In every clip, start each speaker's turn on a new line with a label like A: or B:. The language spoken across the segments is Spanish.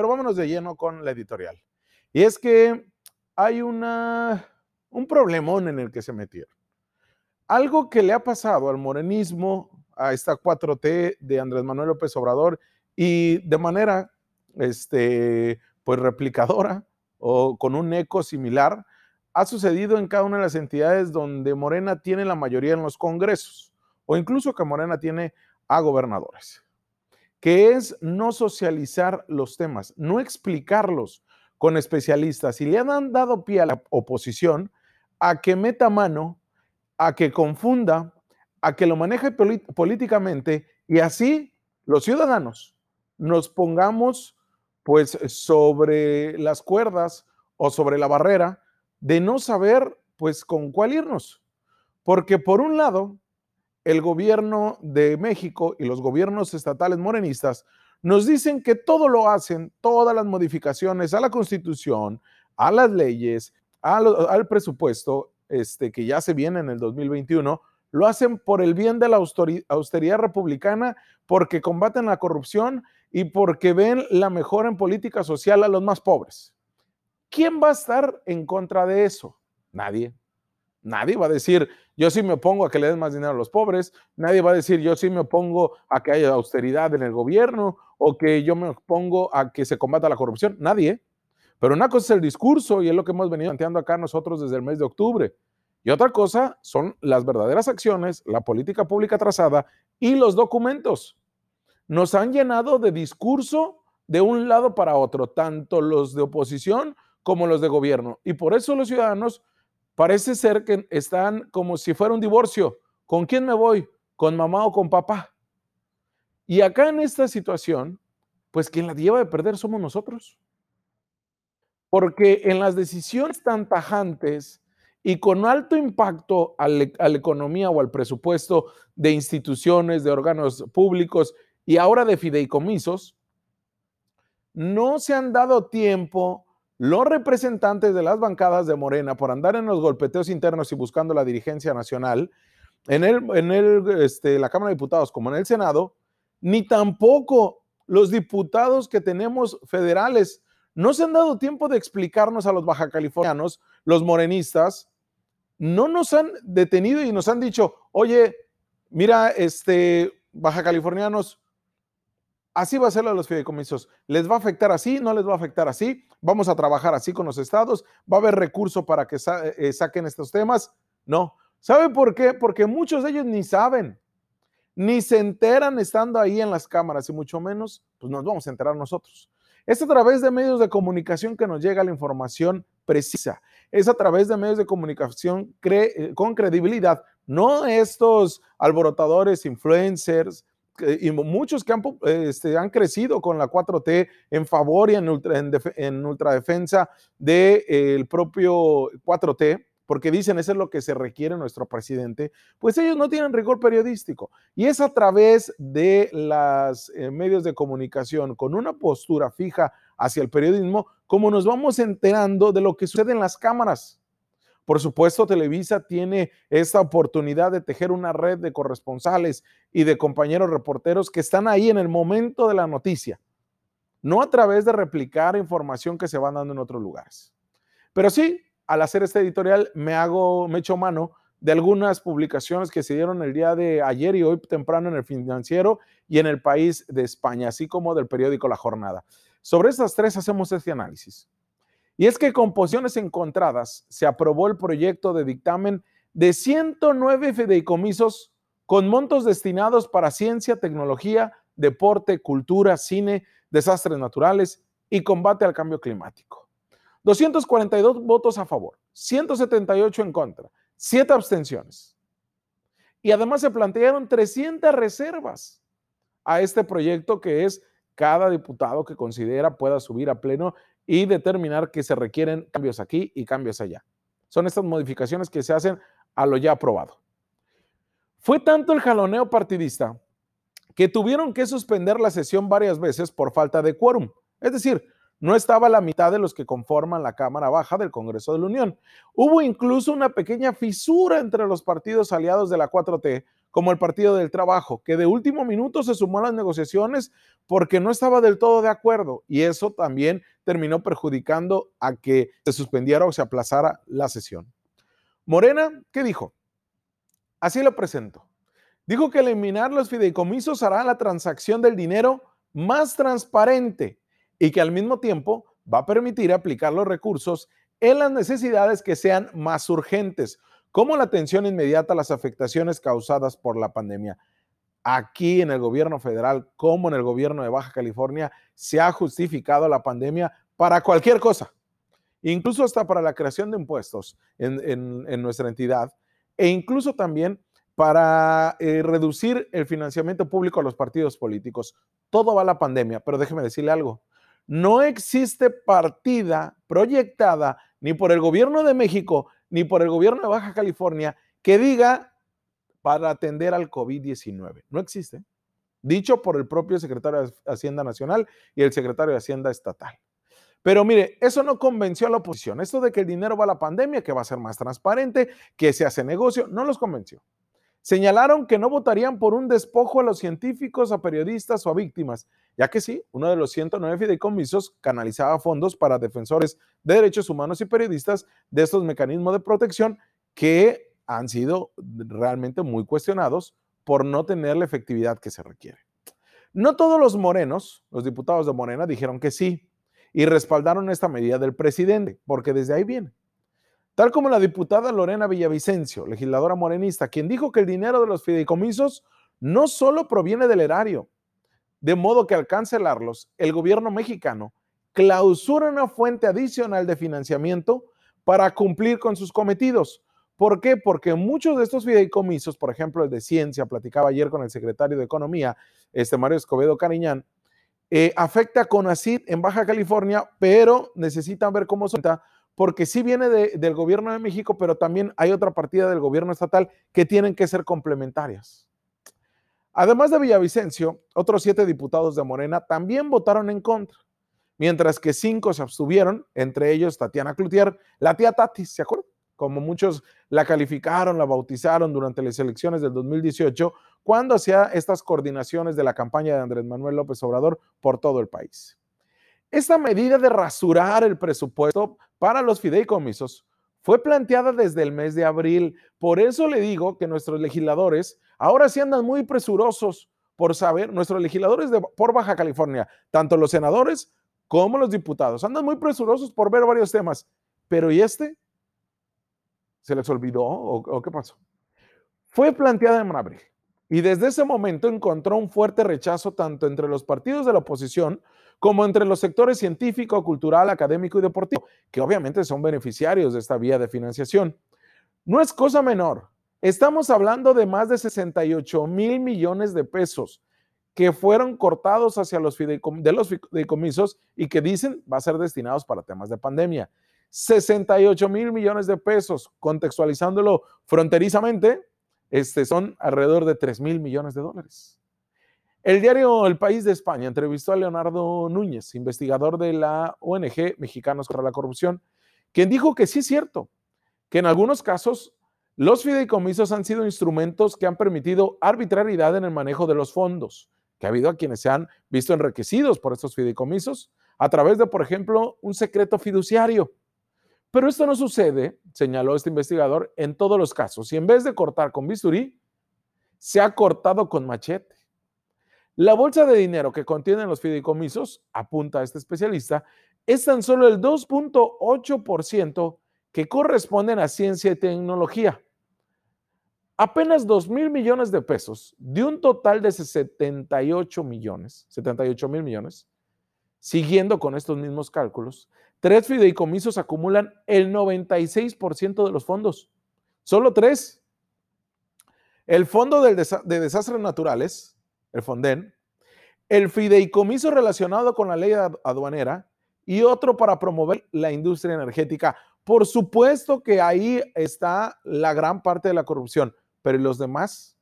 A: Pero vámonos de lleno con la editorial. Y es que hay una, un problemón en el que se metieron. Algo que le ha pasado al morenismo, a esta 4T de Andrés Manuel López Obrador y de manera este, pues replicadora o con un eco similar, ha sucedido en cada una de las entidades donde Morena tiene la mayoría en los congresos o incluso que Morena tiene a gobernadores, que es no socializar los temas, no explicarlos con especialistas y le han dado pie a la oposición a que meta mano a que confunda, a que lo maneje políticamente y así los ciudadanos nos pongamos pues sobre las cuerdas o sobre la barrera de no saber pues con cuál irnos. Porque por un lado, el gobierno de México y los gobiernos estatales morenistas nos dicen que todo lo hacen, todas las modificaciones a la constitución, a las leyes, al presupuesto, este, que ya se viene en el 2021, lo hacen por el bien de la austeridad republicana, porque combaten la corrupción y porque ven la mejora en política social a los más pobres. ¿Quién va a estar en contra de eso? Nadie. Nadie va a decir, yo sí me opongo a que le den más dinero a los pobres. Nadie va a decir, yo sí me opongo a que haya austeridad en el gobierno o que yo me opongo a que se combata la corrupción. Nadie. Pero una cosa es el discurso y es lo que hemos venido planteando acá nosotros desde el mes de octubre. Y otra cosa son las verdaderas acciones, la política pública trazada y los documentos. Nos han llenado de discurso de un lado para otro, tanto los de oposición como los de gobierno. Y por eso los ciudadanos parece ser que están como si fuera un divorcio. ¿Con quién me voy? ¿Con mamá o con papá? Y acá en esta situación, pues quien la lleva de perder somos nosotros. Porque en las decisiones tan tajantes y con alto impacto a, la economía o al presupuesto de instituciones, de órganos públicos y ahora de fideicomisos, no se han dado tiempo los representantes de las bancadas de Morena por andar en los golpeteos internos y buscando la dirigencia nacional en, el, en el, este, la Cámara de Diputados como en el Senado, ni tampoco los diputados que tenemos federales. No se han dado tiempo de explicarnos a los baja californianos, los morenistas, no nos han detenido y nos han dicho, oye, mira, este, baja californianos, así va a ser a los fideicomisos. ¿Les va a afectar así? ¿No les va a afectar así? ¿Vamos a trabajar así con los estados? ¿Va a haber recurso para que eh, saquen estos temas? No. ¿Sabe por qué? Porque muchos de ellos ni saben, ni se enteran estando ahí en las cámaras y mucho menos, pues nos vamos a enterar nosotros. Es a través de medios de comunicación que nos llega la información precisa. Es a través de medios de comunicación eh, con credibilidad, no estos alborotadores, influencers, y muchos que han, este, han, crecido con la 4T en favor y en, en, ultradefensa del propio 4T, porque dicen eso es lo que se requiere nuestro presidente, pues ellos no tienen rigor periodístico. Y es a través de los eh, medios de comunicación con una postura fija hacia el periodismo como nos vamos enterando de lo que sucede en las cámaras. Por supuesto, Televisa tiene esta oportunidad de tejer una red de corresponsales y de compañeros reporteros que están ahí en el momento de la noticia, no a través de replicar información que se va dando en otros lugares. Pero sí, al hacer este editorial me hago, me echo mano de algunas publicaciones que se dieron el día de ayer y hoy temprano en el financiero y en el país de España, así como del periódico La Jornada. Sobre estas tres hacemos este análisis. Y es que con posiciones encontradas se aprobó el proyecto de dictamen de 109 fideicomisos con montos destinados para ciencia, tecnología, deporte, cultura, cine, desastres naturales y combate al cambio climático. 242 votos a favor, 178 en contra, 7 abstenciones. Y además se plantearon 300 reservas a este proyecto que es cada diputado que considera pueda subir a pleno y determinar que se requieren cambios aquí y cambios allá. Son estas modificaciones que se hacen a lo ya aprobado. Fue tanto el jaloneo partidista que tuvieron que suspender la sesión varias veces por falta de quórum. Es decir, no estaba la mitad de los que conforman la Cámara Baja del Congreso de la Unión. Hubo incluso una pequeña fisura entre los partidos aliados de la 4T, como el Partido del Trabajo, que de último minuto se sumó a las negociaciones porque no estaba del todo de acuerdo y eso también terminó perjudicando a que se suspendiera o se aplazara la sesión. Morena, ¿qué dijo? Así lo presento. Dijo que eliminar los fideicomisos hará la transacción del dinero más transparente y que al mismo tiempo va a permitir aplicar los recursos en las necesidades que sean más urgentes, como la atención inmediata a las afectaciones causadas por la pandemia. Aquí en el gobierno federal, como en el gobierno de Baja California, se ha justificado la pandemia para cualquier cosa, incluso hasta para la creación de impuestos en, nuestra entidad, e incluso también para eh, reducir el financiamiento público a los partidos políticos. Todo va a la pandemia, pero déjeme decirle algo. No existe partida proyectada ni por el gobierno de México ni por el gobierno de Baja California que diga para atender al COVID-19. No existe. Dicho por el propio secretario de Hacienda Nacional y el secretario de Hacienda Estatal. Pero mire, eso no convenció a la oposición. Esto de que el dinero va a la pandemia, que va a ser más transparente, que se hace negocio, no los convenció. Señalaron que no votarían por un despojo a los científicos, a periodistas o a víctimas, ya que sí, uno de los 109 fideicomisos canalizaba fondos para defensores de derechos humanos y periodistas de estos mecanismos de protección que han sido realmente muy cuestionados por no tener la efectividad que se requiere. No todos los morenos, los diputados de Morena, dijeron que sí y respaldaron esta medida del presidente, porque desde ahí viene. Tal como la diputada Lorena Villavicencio, legisladora morenista, quien dijo que el dinero de los fideicomisos no solo proviene del erario, de modo que al cancelarlos, el gobierno mexicano clausura una fuente adicional de financiamiento para cumplir con sus cometidos. ¿Por qué? Porque muchos de estos fideicomisos, por ejemplo el de ciencia, platicaba ayer con el secretario de Economía, este Mario Escobedo Cariñán, eh, afecta a CONACID en Baja California, pero necesitan ver cómo suelta porque sí viene del gobierno de México, pero también hay otra partida del gobierno estatal que tienen que ser complementarias. Además de Villavicencio, otros siete diputados de Morena también votaron en contra, mientras que cinco se abstuvieron, entre ellos Tatiana Cloutier, la tía Tati, ¿se acuerdan? Como muchos la calificaron, la bautizaron durante las elecciones del 2018, cuando hacía estas coordinaciones de la campaña de Andrés Manuel López Obrador por todo el país. Esta medida de rasurar el presupuesto para los fideicomisos fue planteada desde el mes de abril. Por eso le digo que nuestros legisladores ahora sí andan muy presurosos por saber, nuestros legisladores de, por Baja California, tanto los senadores como los diputados, andan muy presurosos por ver varios temas. Pero ¿y este? ¿Se les olvidó o, o qué pasó? Fue planteada en abril y desde ese momento encontró un fuerte rechazo tanto entre los partidos de la oposición como entre los sectores científico, cultural, académico y deportivo, que obviamente son beneficiarios de esta vía de financiación. No es cosa menor. Estamos hablando de más de 68 mil millones de pesos que fueron cortados hacia los de los fideicomisos y que dicen va a ser destinados para temas de pandemia. 68 mil millones de pesos, contextualizándolo fronterizamente, este, son alrededor de 3 mil millones de dólares. El diario El País de España entrevistó a Leonardo Núñez, investigador de la ONG Mexicanos contra la Corrupción, quien dijo que sí es cierto, que en algunos casos los fideicomisos han sido instrumentos que han permitido arbitrariedad en el manejo de los fondos, que ha habido a quienes se han visto enriquecidos por estos fideicomisos a través de, por ejemplo, un secreto fiduciario. Pero esto no sucede, señaló este investigador, en todos los casos. Y en vez de cortar con bisturí, se ha cortado con machete. La bolsa de dinero que contienen los fideicomisos, apunta este especialista, es tan solo el 2.8% que corresponden a ciencia y tecnología. Apenas 2 mil millones de pesos de un total de 78 millones, 78 mil millones, siguiendo con estos mismos cálculos, tres fideicomisos acumulan el 96% de los fondos. Solo tres. El Fondo de Desastres Naturales, el Fonden, el fideicomiso relacionado con la ley aduanera y otro para promover la industria energética. Por supuesto que ahí está la gran parte de la corrupción, pero ¿y los demás?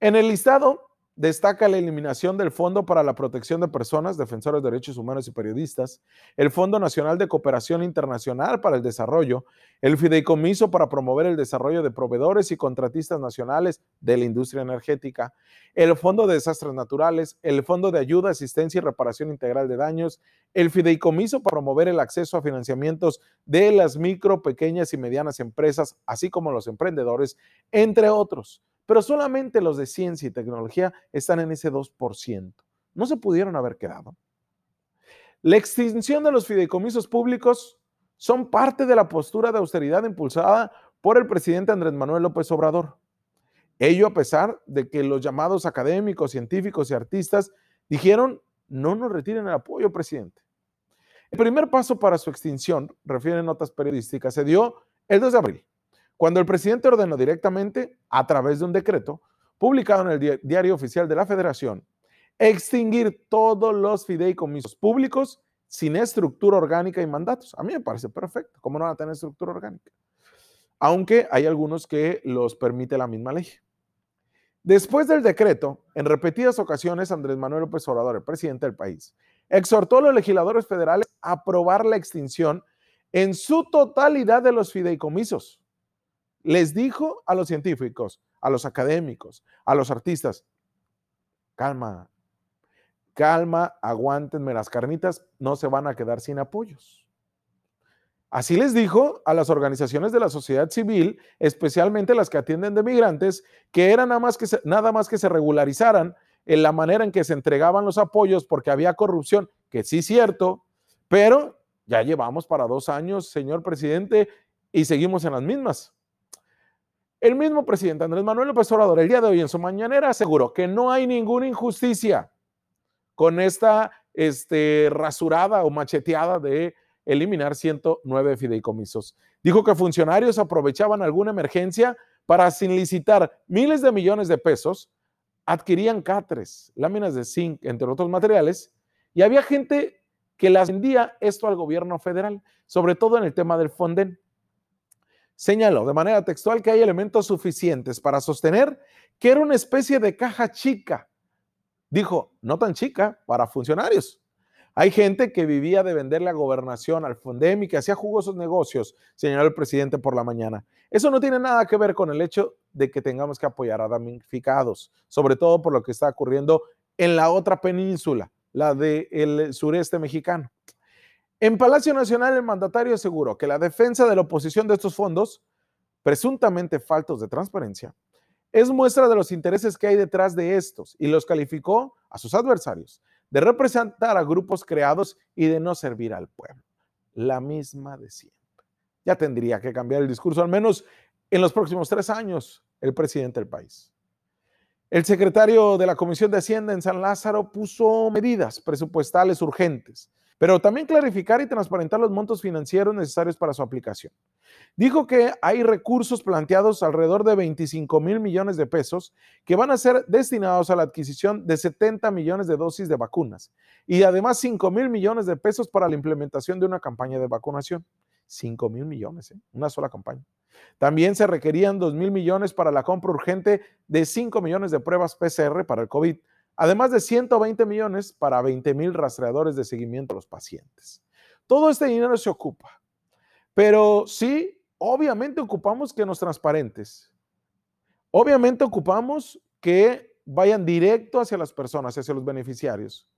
A: En el listado destaca la eliminación del Fondo para la Protección de Personas, Defensores de Derechos Humanos y Periodistas, el Fondo Nacional de Cooperación Internacional para el Desarrollo, el Fideicomiso para promover el desarrollo de proveedores y contratistas nacionales de la industria energética, el Fondo de Desastres Naturales, el Fondo de Ayuda, Asistencia y Reparación Integral de Daños, el Fideicomiso para promover el acceso a financiamientos de las micro, pequeñas y medianas empresas, así como los emprendedores, entre otros pero solamente los de ciencia y tecnología están en ese 2%. No se pudieron haber quedado. La extinción de los fideicomisos públicos son parte de la postura de austeridad impulsada por el presidente Andrés Manuel López Obrador. Ello a pesar de que los llamados académicos, científicos y artistas dijeron, no nos retiren el apoyo, presidente. El primer paso para su extinción, refieren notas periodísticas, se dio el 2 de abril, cuando el presidente ordenó directamente, a través de un decreto publicado en el Diario Oficial de la Federación, extinguir todos los fideicomisos públicos sin estructura orgánica y mandatos. A mí me parece perfecto. ¿Cómo no van a tener estructura orgánica? Aunque hay algunos que los permite la misma ley. Después del decreto, en repetidas ocasiones, Andrés Manuel López Obrador, el presidente del país, exhortó a los legisladores federales a aprobar la extinción en su totalidad de los fideicomisos les dijo a los científicos, a los académicos, a los artistas, calma, calma, aguántenme las carnitas, no se van a quedar sin apoyos. Así les dijo a las organizaciones de la sociedad civil, especialmente las que atienden de migrantes, que era nada más que se, nada más que se regularizaran en la manera en que se entregaban los apoyos porque había corrupción, que sí es cierto, pero ya llevamos para dos años, señor presidente, y seguimos en las mismas. El mismo presidente Andrés Manuel López Obrador el día de hoy en su mañanera aseguró que no hay ninguna injusticia con esta este, rasurada o macheteada de eliminar 109 fideicomisos. Dijo que funcionarios aprovechaban alguna emergencia para, sin licitar miles de millones de pesos, adquirían catres, láminas de zinc, entre otros materiales, y había gente que las vendía esto al gobierno federal, sobre todo en el tema del Fonden señaló de manera textual que hay elementos suficientes para sostener que era una especie de caja chica. Dijo, no tan chica para funcionarios. Hay gente que vivía de vender la gobernación al Fondem y que hacía jugosos negocios, señaló el presidente por la mañana. Eso no tiene nada que ver con el hecho de que tengamos que apoyar a damnificados, sobre todo por lo que está ocurriendo en la otra península, la del sureste mexicano. En Palacio Nacional, el mandatario aseguró que la defensa de la oposición de estos fondos, presuntamente faltos de transparencia, es muestra de los intereses que hay detrás de estos y los calificó a sus adversarios de representar a grupos creados y de no servir al pueblo. La misma de siempre. Ya tendría que cambiar el discurso, al menos en los próximos tres años, el presidente del país. El secretario de la Comisión de Hacienda en San Lázaro puso medidas presupuestales urgentes pero también clarificar y transparentar los montos financieros necesarios para su aplicación. Dijo que hay recursos planteados alrededor de 25 mil millones de pesos que van a ser destinados a la adquisición de 70 millones de dosis de vacunas y además 5 mil millones de pesos para la implementación de una campaña de vacunación. 5 mil millones, ¿eh? una sola campaña. También se requerían 2 mil millones para la compra urgente de 5 millones de pruebas PCR para el COVID además de 120 millones para 20 mil rastreadores de seguimiento a los pacientes. Todo este dinero se ocupa, pero sí, obviamente ocupamos que nos transparentes. Obviamente ocupamos que vayan directo hacia las personas, hacia los beneficiarios.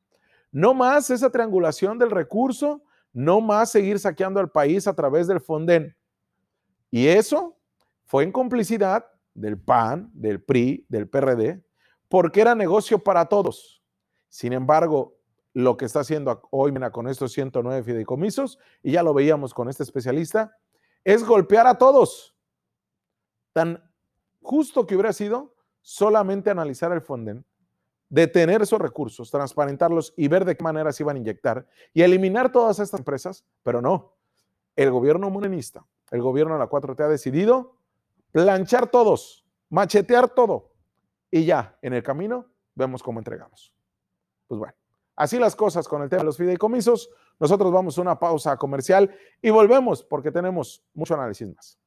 A: No más esa triangulación del recurso, no más seguir saqueando al país a través del Fonden. Y eso fue en complicidad del PAN, del PRI, del PRD, porque era negocio para todos. Sin embargo, lo que está haciendo hoy con estos 109 fideicomisos, y ya lo veíamos con este especialista, es golpear a todos. Tan justo que hubiera sido solamente analizar el Fonden, detener esos recursos, transparentarlos y ver de qué manera se iban a inyectar y eliminar todas estas empresas, pero no. El gobierno morenista, el gobierno de la 4T ha decidido planchar todos, machetear todo y ya en el camino vemos cómo entregamos. Pues bueno, así las cosas con el tema de los fideicomisos. Nosotros vamos a una pausa comercial y volvemos porque tenemos mucho análisis más.